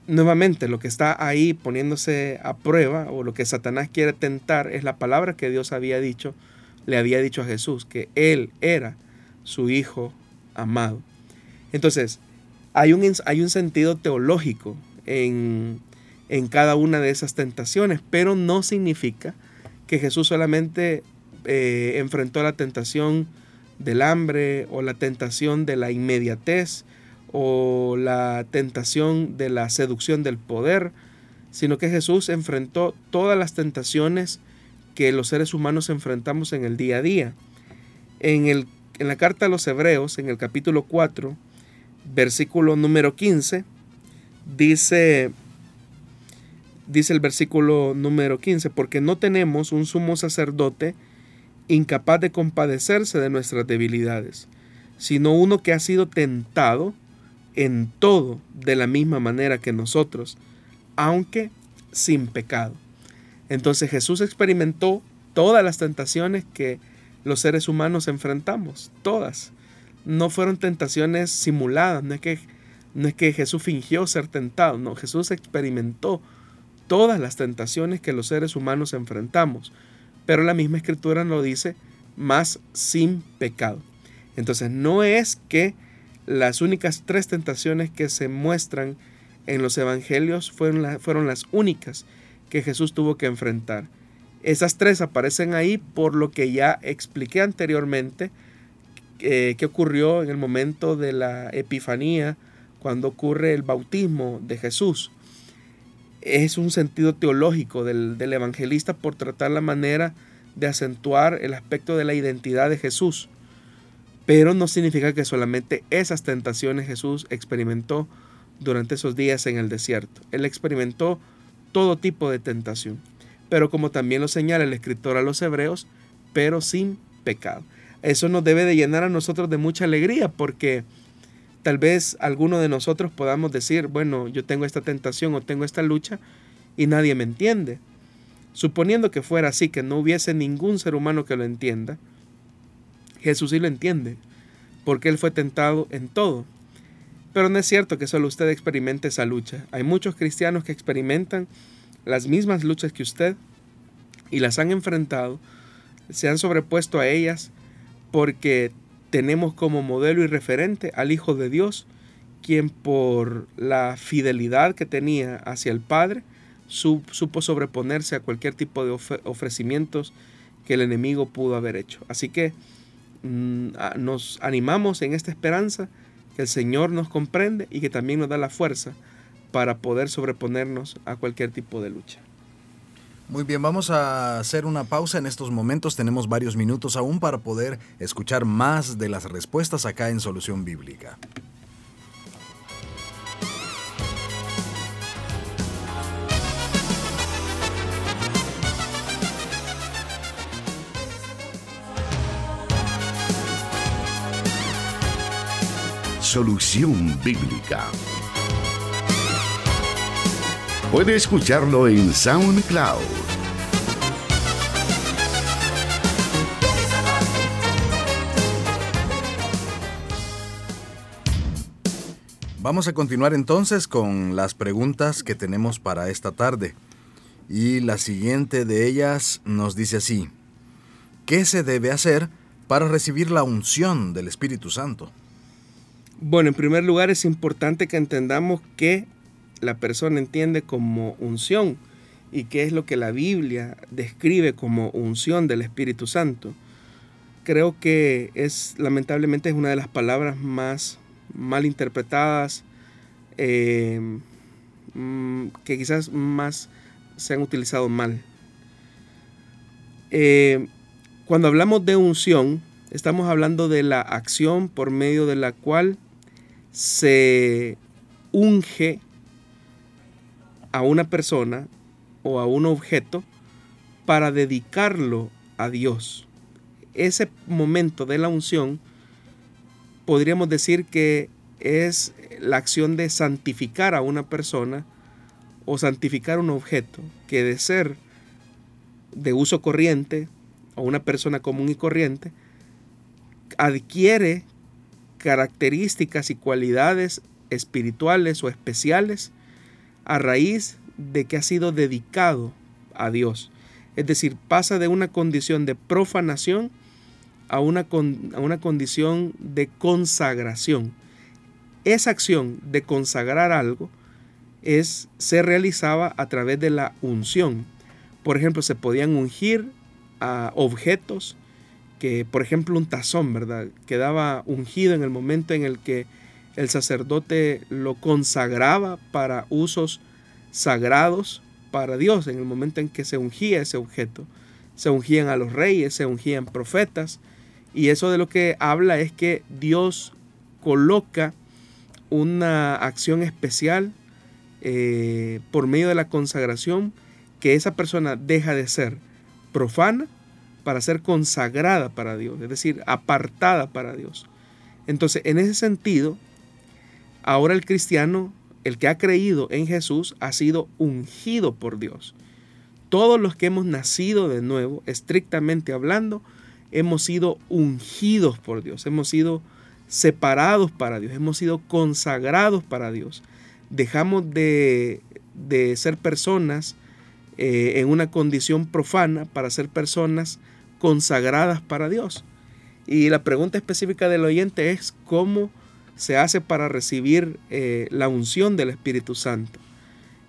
Nuevamente, lo que está ahí poniéndose a prueba, o lo que Satanás quiere tentar, es la palabra que Dios había dicho, le había dicho a Jesús, que Él era su Hijo amado. Entonces, hay un, hay un sentido teológico en, en cada una de esas tentaciones, pero no significa que Jesús solamente eh, enfrentó la tentación del hambre o la tentación de la inmediatez o la tentación de la seducción del poder, sino que Jesús enfrentó todas las tentaciones que los seres humanos enfrentamos en el día a día. En, el, en la carta a los Hebreos, en el capítulo 4, versículo número 15, dice, dice el versículo número 15, porque no tenemos un sumo sacerdote incapaz de compadecerse de nuestras debilidades, sino uno que ha sido tentado en todo de la misma manera que nosotros, aunque sin pecado. Entonces Jesús experimentó todas las tentaciones que los seres humanos enfrentamos, todas. No fueron tentaciones simuladas, no es que, no es que Jesús fingió ser tentado, no, Jesús experimentó todas las tentaciones que los seres humanos enfrentamos, pero la misma escritura lo dice, más sin pecado. Entonces no es que las únicas tres tentaciones que se muestran en los evangelios fueron, fueron las únicas que Jesús tuvo que enfrentar. Esas tres aparecen ahí por lo que ya expliqué anteriormente eh, que ocurrió en el momento de la Epifanía, cuando ocurre el bautismo de Jesús. Es un sentido teológico del, del evangelista por tratar la manera de acentuar el aspecto de la identidad de Jesús. Pero no significa que solamente esas tentaciones Jesús experimentó durante esos días en el desierto. Él experimentó todo tipo de tentación, pero como también lo señala el escritor a los hebreos, pero sin pecado. Eso nos debe de llenar a nosotros de mucha alegría porque tal vez alguno de nosotros podamos decir, bueno, yo tengo esta tentación o tengo esta lucha y nadie me entiende. Suponiendo que fuera así, que no hubiese ningún ser humano que lo entienda, Jesús sí lo entiende, porque Él fue tentado en todo. Pero no es cierto que solo usted experimente esa lucha. Hay muchos cristianos que experimentan las mismas luchas que usted y las han enfrentado, se han sobrepuesto a ellas porque tenemos como modelo y referente al Hijo de Dios, quien por la fidelidad que tenía hacia el Padre, supo sobreponerse a cualquier tipo de ofrecimientos que el enemigo pudo haber hecho. Así que mm, nos animamos en esta esperanza que el Señor nos comprende y que también nos da la fuerza para poder sobreponernos a cualquier tipo de lucha. Muy bien, vamos a hacer una pausa en estos momentos. Tenemos varios minutos aún para poder escuchar más de las respuestas acá en Solución Bíblica. Solución Bíblica. Puede escucharlo en SoundCloud. Vamos a continuar entonces con las preguntas que tenemos para esta tarde. Y la siguiente de ellas nos dice así, ¿qué se debe hacer para recibir la unción del Espíritu Santo? Bueno, en primer lugar es importante que entendamos que la persona entiende como unción y qué es lo que la Biblia describe como unción del Espíritu Santo. Creo que es lamentablemente es una de las palabras más mal interpretadas, eh, mm, que quizás más se han utilizado mal. Eh, cuando hablamos de unción, estamos hablando de la acción por medio de la cual se unge a una persona o a un objeto para dedicarlo a Dios. Ese momento de la unción podríamos decir que es la acción de santificar a una persona o santificar un objeto que de ser de uso corriente o una persona común y corriente adquiere características y cualidades espirituales o especiales a raíz de que ha sido dedicado a Dios. Es decir, pasa de una condición de profanación a una, a una condición de consagración. Esa acción de consagrar algo es, se realizaba a través de la unción. Por ejemplo, se podían ungir a objetos que, por ejemplo, un tazón, ¿verdad? Quedaba ungido en el momento en el que el sacerdote lo consagraba para usos sagrados para Dios, en el momento en que se ungía ese objeto. Se ungían a los reyes, se ungían profetas, y eso de lo que habla es que Dios coloca una acción especial eh, por medio de la consagración, que esa persona deja de ser profana para ser consagrada para Dios, es decir, apartada para Dios. Entonces, en ese sentido, ahora el cristiano, el que ha creído en Jesús, ha sido ungido por Dios. todos los que hemos nacido de nuevo, estrictamente hablando, hemos sido ungidos por Dios, hemos sido separados para Dios, hemos sido consagrados para Dios. Dejamos de, ser personas eh, en una condición profana para ser personas consagradas para Dios. Y la pregunta específica del oyente es cómo se hace para recibir eh, la unción del Espíritu Santo.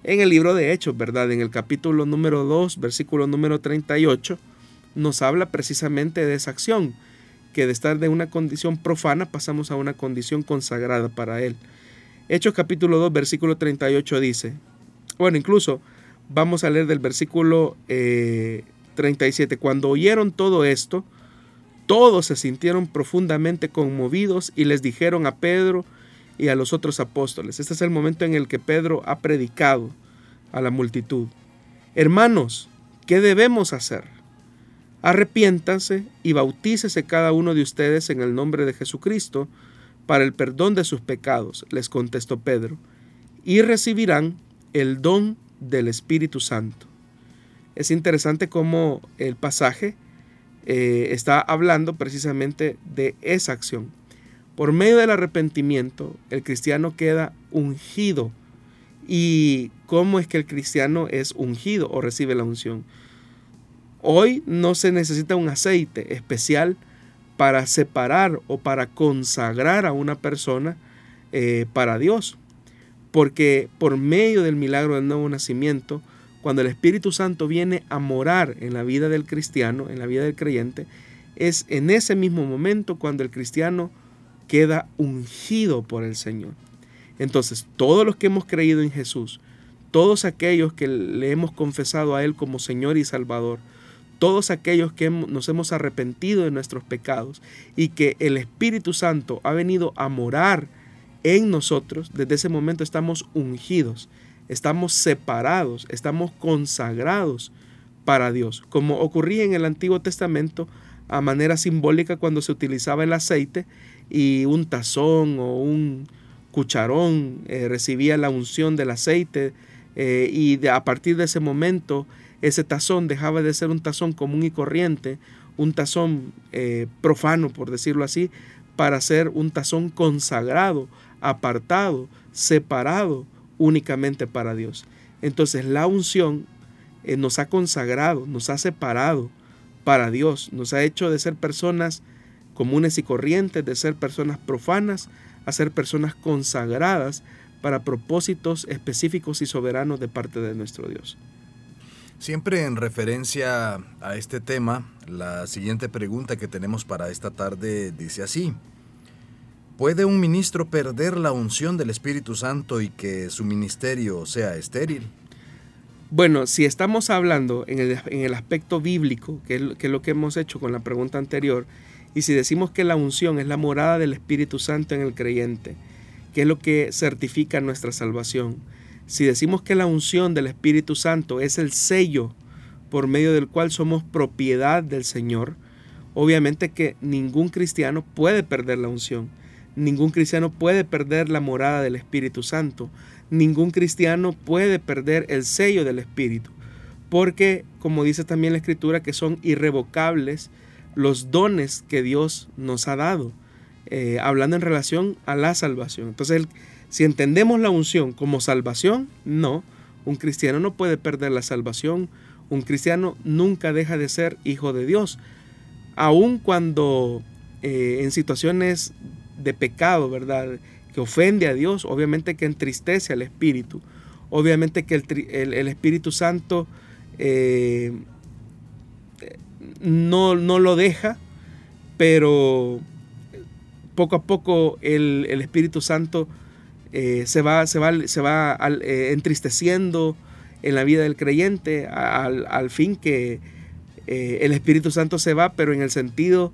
En el libro de Hechos, ¿verdad? En el capítulo número 2, versículo número 38, nos habla precisamente de esa acción, que de estar de una condición profana pasamos a una condición consagrada para Él. Hechos capítulo 2, versículo 38 dice, bueno, incluso vamos a leer del versículo 37, eh, cuando oyeron todo esto, todos se sintieron profundamente conmovidos y les dijeron a Pedro y a los otros apóstoles. Este es el momento en el que Pedro ha predicado a la multitud. Hermanos, ¿qué debemos hacer? Arrepiéntanse y bautícese cada uno de ustedes en el nombre de Jesucristo para el perdón de sus pecados, les contestó Pedro, y recibirán el don del Espíritu Santo. Es interesante cómo el pasaje eh, está hablando precisamente de esa acción. Por medio del arrepentimiento, el cristiano queda ungido. ¿Y cómo es que el cristiano es ungido o recibe la unción? Hoy no se necesita un aceite especial para separar o para consagrar a una persona eh, para Dios. Porque por medio del milagro del nuevo nacimiento, cuando el Espíritu Santo viene a morar en la vida del cristiano, en la vida del creyente, es en ese mismo momento cuando el cristiano queda ungido por el Señor. Entonces, todos los que hemos creído en Jesús, todos aquellos que le hemos confesado a Él como Señor y Salvador, todos aquellos que nos hemos arrepentido de nuestros pecados y que el Espíritu Santo ha venido a morar en nosotros, desde ese momento estamos ungidos estamos separados, estamos consagrados para Dios, como ocurría en el Antiguo Testamento a manera simbólica cuando se utilizaba el aceite y un tazón o un cucharón eh, recibía la unción del aceite eh, y a partir de ese momento ese tazón dejaba de ser un tazón común y corriente, un tazón eh, profano por decirlo así, para ser un tazón consagrado, apartado, separado únicamente para Dios. Entonces la unción eh, nos ha consagrado, nos ha separado para Dios, nos ha hecho de ser personas comunes y corrientes, de ser personas profanas, a ser personas consagradas para propósitos específicos y soberanos de parte de nuestro Dios. Siempre en referencia a este tema, la siguiente pregunta que tenemos para esta tarde dice así. ¿Puede un ministro perder la unción del Espíritu Santo y que su ministerio sea estéril? Bueno, si estamos hablando en el, aspecto bíblico, que es, lo que hemos hecho con la pregunta anterior, y si decimos que la unción es la morada del Espíritu Santo en el creyente, que es lo que certifica nuestra salvación, si decimos que la unción del Espíritu Santo es el sello por medio del cual somos propiedad del Señor, obviamente que ningún cristiano puede perder la unción. Ningún cristiano puede perder la morada del Espíritu Santo. Ningún cristiano puede perder el sello del Espíritu. Porque, como dice también la Escritura, que son irrevocables los dones que Dios nos ha dado, eh, hablando en relación a la salvación. Entonces, si entendemos la unción como salvación, no, un cristiano no puede perder la salvación. Un cristiano nunca deja de ser hijo de Dios. Aun cuando eh, en situaciones de pecado, ¿verdad? Que ofende a Dios, obviamente que entristece al Espíritu, obviamente que el, Espíritu Santo eh, no, no, lo deja, pero poco a poco el, Espíritu Santo eh, se va, se va, se va eh, entristeciendo en la vida del creyente al, al fin que el Espíritu Santo se va, pero en el sentido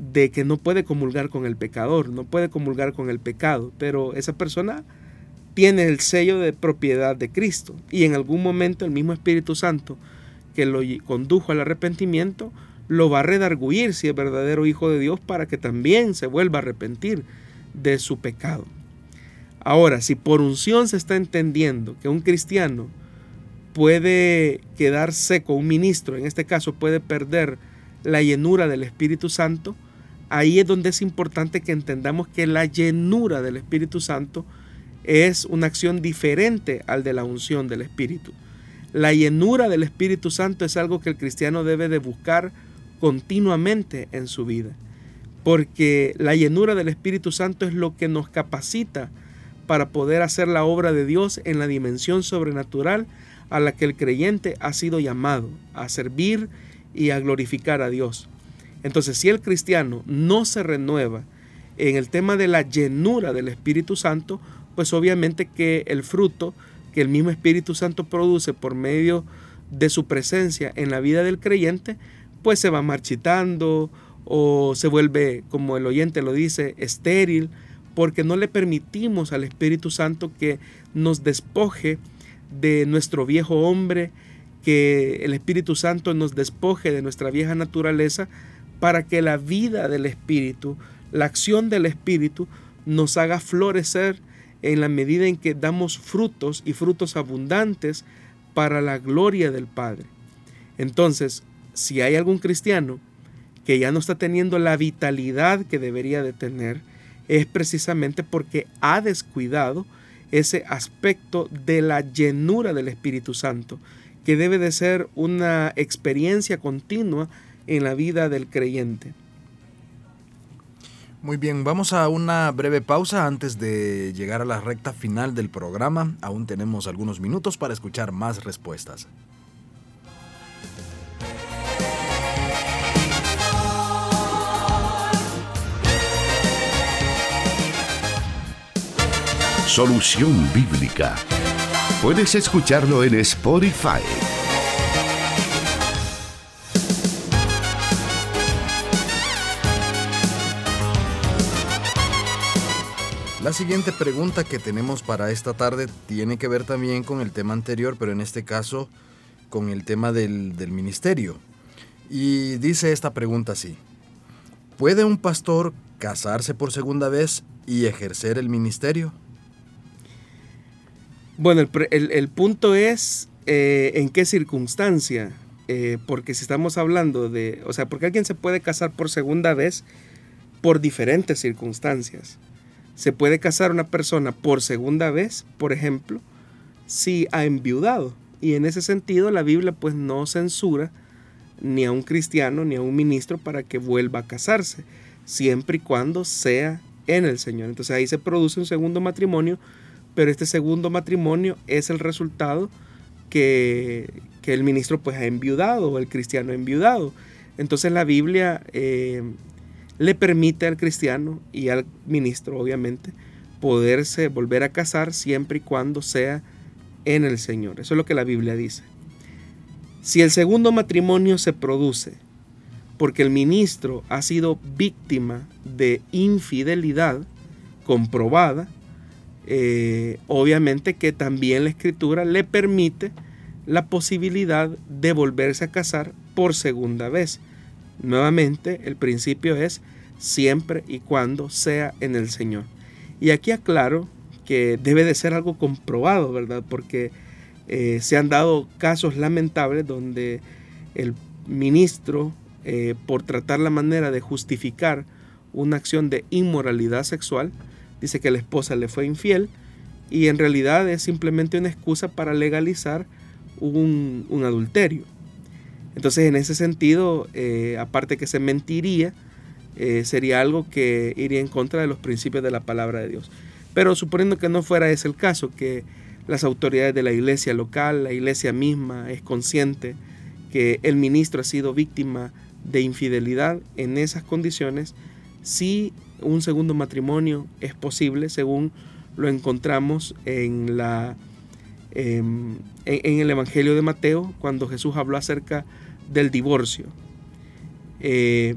de que no puede comulgar con el pecador, no puede comulgar con el pecado, pero esa persona tiene el sello de propiedad de Cristo y en algún momento el mismo Espíritu Santo que lo condujo al arrepentimiento lo va a redarguir si es verdadero hijo de Dios para que también se vuelva a arrepentir de su pecado. Ahora, si por unción se está entendiendo que un cristiano puede quedar seco, un ministro en este caso puede perder la llenura del Espíritu Santo, ahí es donde es importante que entendamos que la llenura del Espíritu Santo es una acción diferente al de la unción del Espíritu. La llenura del Espíritu Santo es algo que el cristiano debe de buscar continuamente en su vida, porque la llenura del Espíritu Santo es lo que nos capacita para poder hacer la obra de Dios en la dimensión sobrenatural a la que el creyente ha sido llamado, a servir y a glorificar a Dios. Entonces, si el cristiano no se renueva en el tema de la llenura del Espíritu Santo, pues obviamente que el fruto que el mismo Espíritu Santo produce por medio de su presencia en la vida del creyente, pues se va marchitando o se vuelve, como el oyente lo dice, estéril, porque no le permitimos al Espíritu Santo que nos despoje de nuestro viejo hombre, que el Espíritu Santo nos despoje de nuestra vieja naturaleza, para que la vida del Espíritu, la acción del Espíritu, nos haga florecer en la medida en que damos frutos y frutos abundantes para la gloria del Padre. Entonces, si hay algún cristiano que ya no está teniendo la vitalidad que debería de tener, es precisamente porque ha descuidado ese aspecto de la llenura del Espíritu Santo, que debe de ser una experiencia continua en la vida del creyente. Muy bien, vamos a una breve pausa antes de llegar a la recta final del programa. Aún tenemos algunos minutos para escuchar más respuestas. Solución Bíblica. Puedes escucharlo en Spotify. La siguiente pregunta que tenemos para esta tarde tiene que ver también con el tema anterior, pero en este caso con el tema del, ministerio. Y dice esta pregunta así. ¿Puede un pastor casarse por segunda vez y ejercer el ministerio? Bueno, el, punto es eh, en qué circunstancia, eh, porque si estamos hablando de, o sea, porque alguien se puede casar por segunda vez por diferentes circunstancias. Se puede casar una persona por segunda vez, por ejemplo, si ha enviudado. Y en ese sentido la Biblia pues no censura ni a un cristiano ni a un ministro para que vuelva a casarse, siempre y cuando sea en el Señor. Entonces ahí se produce un segundo matrimonio pero este segundo matrimonio es el resultado que, el ministro pues ha enviudado o el cristiano ha enviudado. Entonces la Biblia eh, le permite al cristiano y al ministro obviamente poderse volver a casar siempre y cuando sea en el Señor. Eso es lo que la Biblia dice. Si el segundo matrimonio se produce porque el ministro ha sido víctima de infidelidad comprobada, eh, obviamente que también la escritura le permite la posibilidad de volverse a casar por segunda vez. Nuevamente, el principio es siempre y cuando sea en el Señor. Y aquí aclaro que debe de ser algo comprobado, ¿verdad? Porque eh, se han dado casos lamentables donde el ministro, eh, por tratar la manera de justificar una acción de inmoralidad sexual, dice que la esposa le fue infiel y en realidad es simplemente una excusa para legalizar un, adulterio. Entonces en ese sentido, eh, aparte que se mentiría, eh, sería algo que iría en contra de los principios de la palabra de Dios. Pero suponiendo que no fuera ese el caso, que las autoridades de la iglesia local, la iglesia misma es consciente que el ministro ha sido víctima de infidelidad en esas condiciones, sí un segundo matrimonio es posible según lo encontramos en, la, em, en, el Evangelio de Mateo cuando Jesús habló acerca del divorcio. Eh,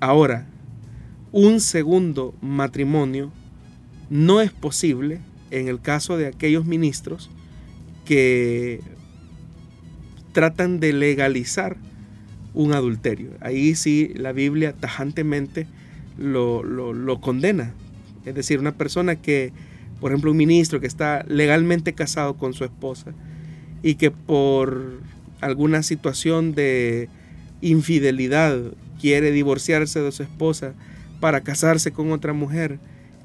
ahora, un segundo matrimonio no es posible en el caso de aquellos ministros que tratan de legalizar un adulterio. Ahí sí la Biblia tajantemente lo, condena. Es decir, una persona que, por ejemplo, un ministro que está legalmente casado con su esposa y que por alguna situación de infidelidad quiere divorciarse de su esposa para casarse con otra mujer,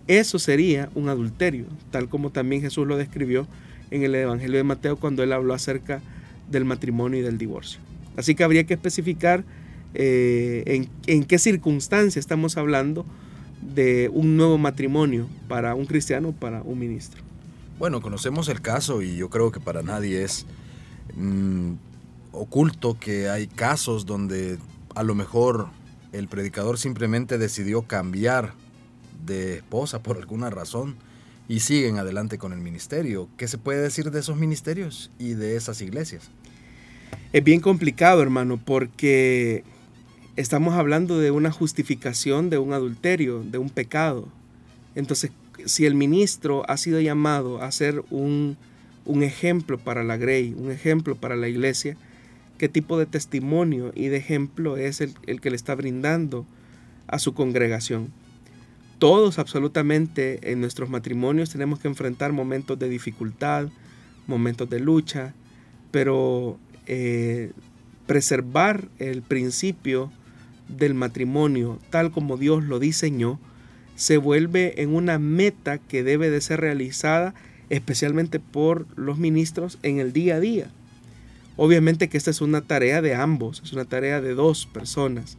eso sería un adulterio, tal como también Jesús lo describió en el Evangelio de Mateo cuando él habló acerca del matrimonio y del divorcio. Así que habría que especificar eh, en, en qué circunstancia estamos hablando de un nuevo matrimonio para un cristiano, para un ministro. Bueno, conocemos el caso y yo creo que para nadie es mm, oculto que hay casos donde a lo mejor el predicador simplemente decidió cambiar de esposa por alguna razón y siguen adelante con el ministerio. ¿Qué se puede decir de esos ministerios y de esas iglesias? Es bien complicado, hermano, porque estamos hablando de una justificación de un adulterio, de un pecado. Entonces, si el ministro ha sido llamado a ser un, ejemplo para la Grey, un ejemplo para la iglesia, ¿qué tipo de testimonio y de ejemplo es el, el que le está brindando a su congregación? Todos absolutamente en nuestros matrimonios tenemos que enfrentar momentos de dificultad, momentos de lucha, pero eh, preservar el principio del matrimonio tal como Dios lo diseñó, se vuelve en una meta que debe de ser realizada especialmente por los ministros en el día a día. Obviamente que esta es una tarea de ambos, es una tarea de dos personas.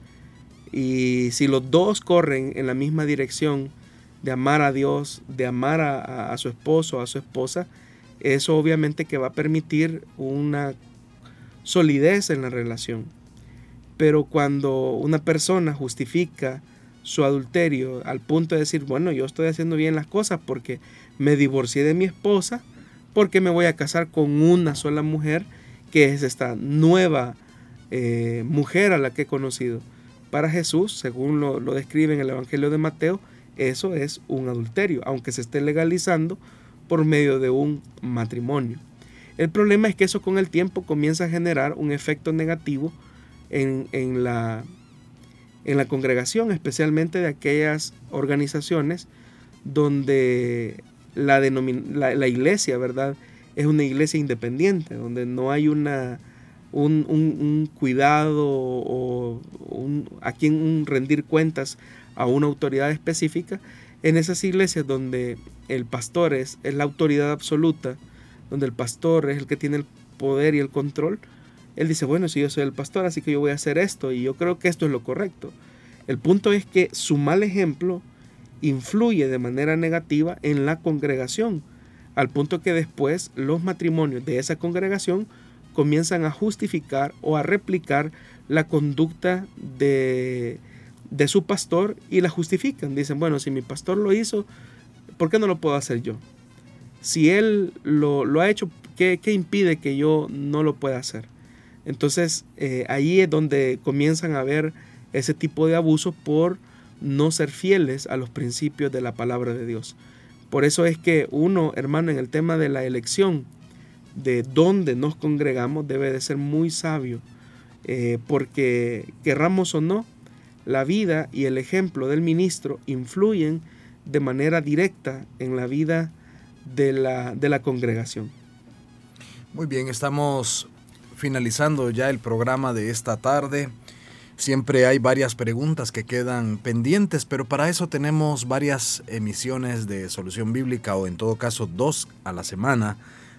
Y si los dos corren en la misma dirección de amar a Dios, de amar a, a su esposo, a su esposa, eso obviamente que va a permitir una solidez en la relación. Pero cuando una persona justifica su adulterio al punto de decir, bueno, yo estoy haciendo bien las cosas porque me divorcié de mi esposa, porque me voy a casar con una sola mujer, que es esta nueva eh, mujer a la que he conocido. Para Jesús, según lo, lo describe en el Evangelio de Mateo, eso es un adulterio, aunque se esté legalizando por medio de un matrimonio. El problema es que eso con el tiempo comienza a generar un efecto negativo en, la, en la congregación, especialmente de aquellas organizaciones donde la, la, iglesia, ¿verdad? Es una iglesia independiente, donde no hay una, un, cuidado o a quien rendir cuentas a una autoridad específica. En esas iglesias donde el pastor es, es la autoridad absoluta, donde el pastor es el que tiene el poder y el control, él dice, bueno, si yo soy el pastor, así que yo voy a hacer esto y yo creo que esto es lo correcto. El punto es que su mal ejemplo influye de manera negativa en la congregación, al punto que después los matrimonios de esa congregación comienzan a justificar o a replicar la conducta de, de su pastor y la justifican. Dicen, bueno, si mi pastor lo hizo, ¿por qué no lo puedo hacer yo? Si él lo, lo ha hecho, ¿qué, ¿qué impide que yo no lo pueda hacer? Entonces eh, ahí es donde comienzan a ver ese tipo de abuso por no ser fieles a los principios de la palabra de Dios. Por eso es que uno, hermano, en el tema de la elección, de dónde nos congregamos, debe de ser muy sabio, eh, porque querramos o no, la vida y el ejemplo del ministro influyen de manera directa en la vida de la, de la congregación. Muy bien, estamos finalizando ya el programa de esta tarde. Siempre hay varias preguntas que quedan pendientes, pero para eso tenemos varias emisiones de solución bíblica o en todo caso dos a la semana,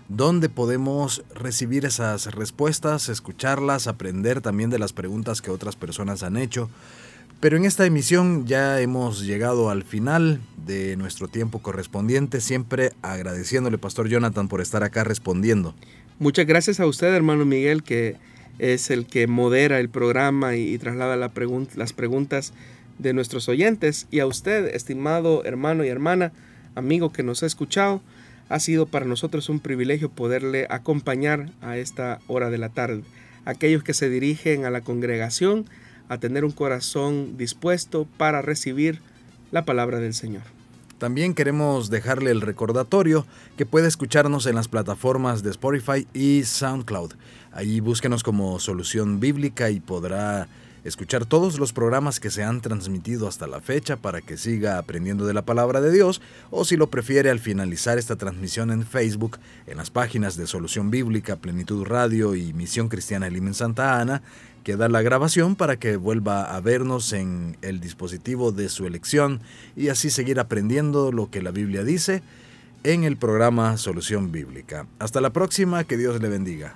donde podemos recibir esas respuestas, escucharlas, aprender también de las preguntas que otras personas han hecho. Pero en esta emisión ya hemos llegado al final de nuestro tiempo correspondiente, siempre agradeciéndole, Pastor Jonathan, por estar acá respondiendo. Muchas gracias a usted, hermano Miguel, que es el que modera el programa y, traslada las preguntas de nuestros oyentes. Y a usted, estimado hermano y hermana, amigo que nos ha escuchado, ha sido para nosotros un privilegio poderle acompañar a esta hora de la tarde. Aquellos que se dirigen a la congregación a tener un corazón dispuesto para recibir la palabra del Señor. También queremos dejarle el recordatorio que puede escucharnos en las plataformas de Spotify y SoundCloud. Allí búsquenos como Solución Bíblica y podrá escuchar todos los programas que se han transmitido hasta la fecha para que siga aprendiendo de la palabra de Dios, o si lo prefiere al finalizar esta transmisión en Facebook, en las páginas de Solución Bíblica, Plenitud Radio y Misión Cristiana Elimen Santa Ana, queda la grabación para que vuelva a vernos en el dispositivo de su elección y así seguir aprendiendo lo que la Biblia dice en el programa Solución Bíblica. Hasta la próxima, que Dios le bendiga.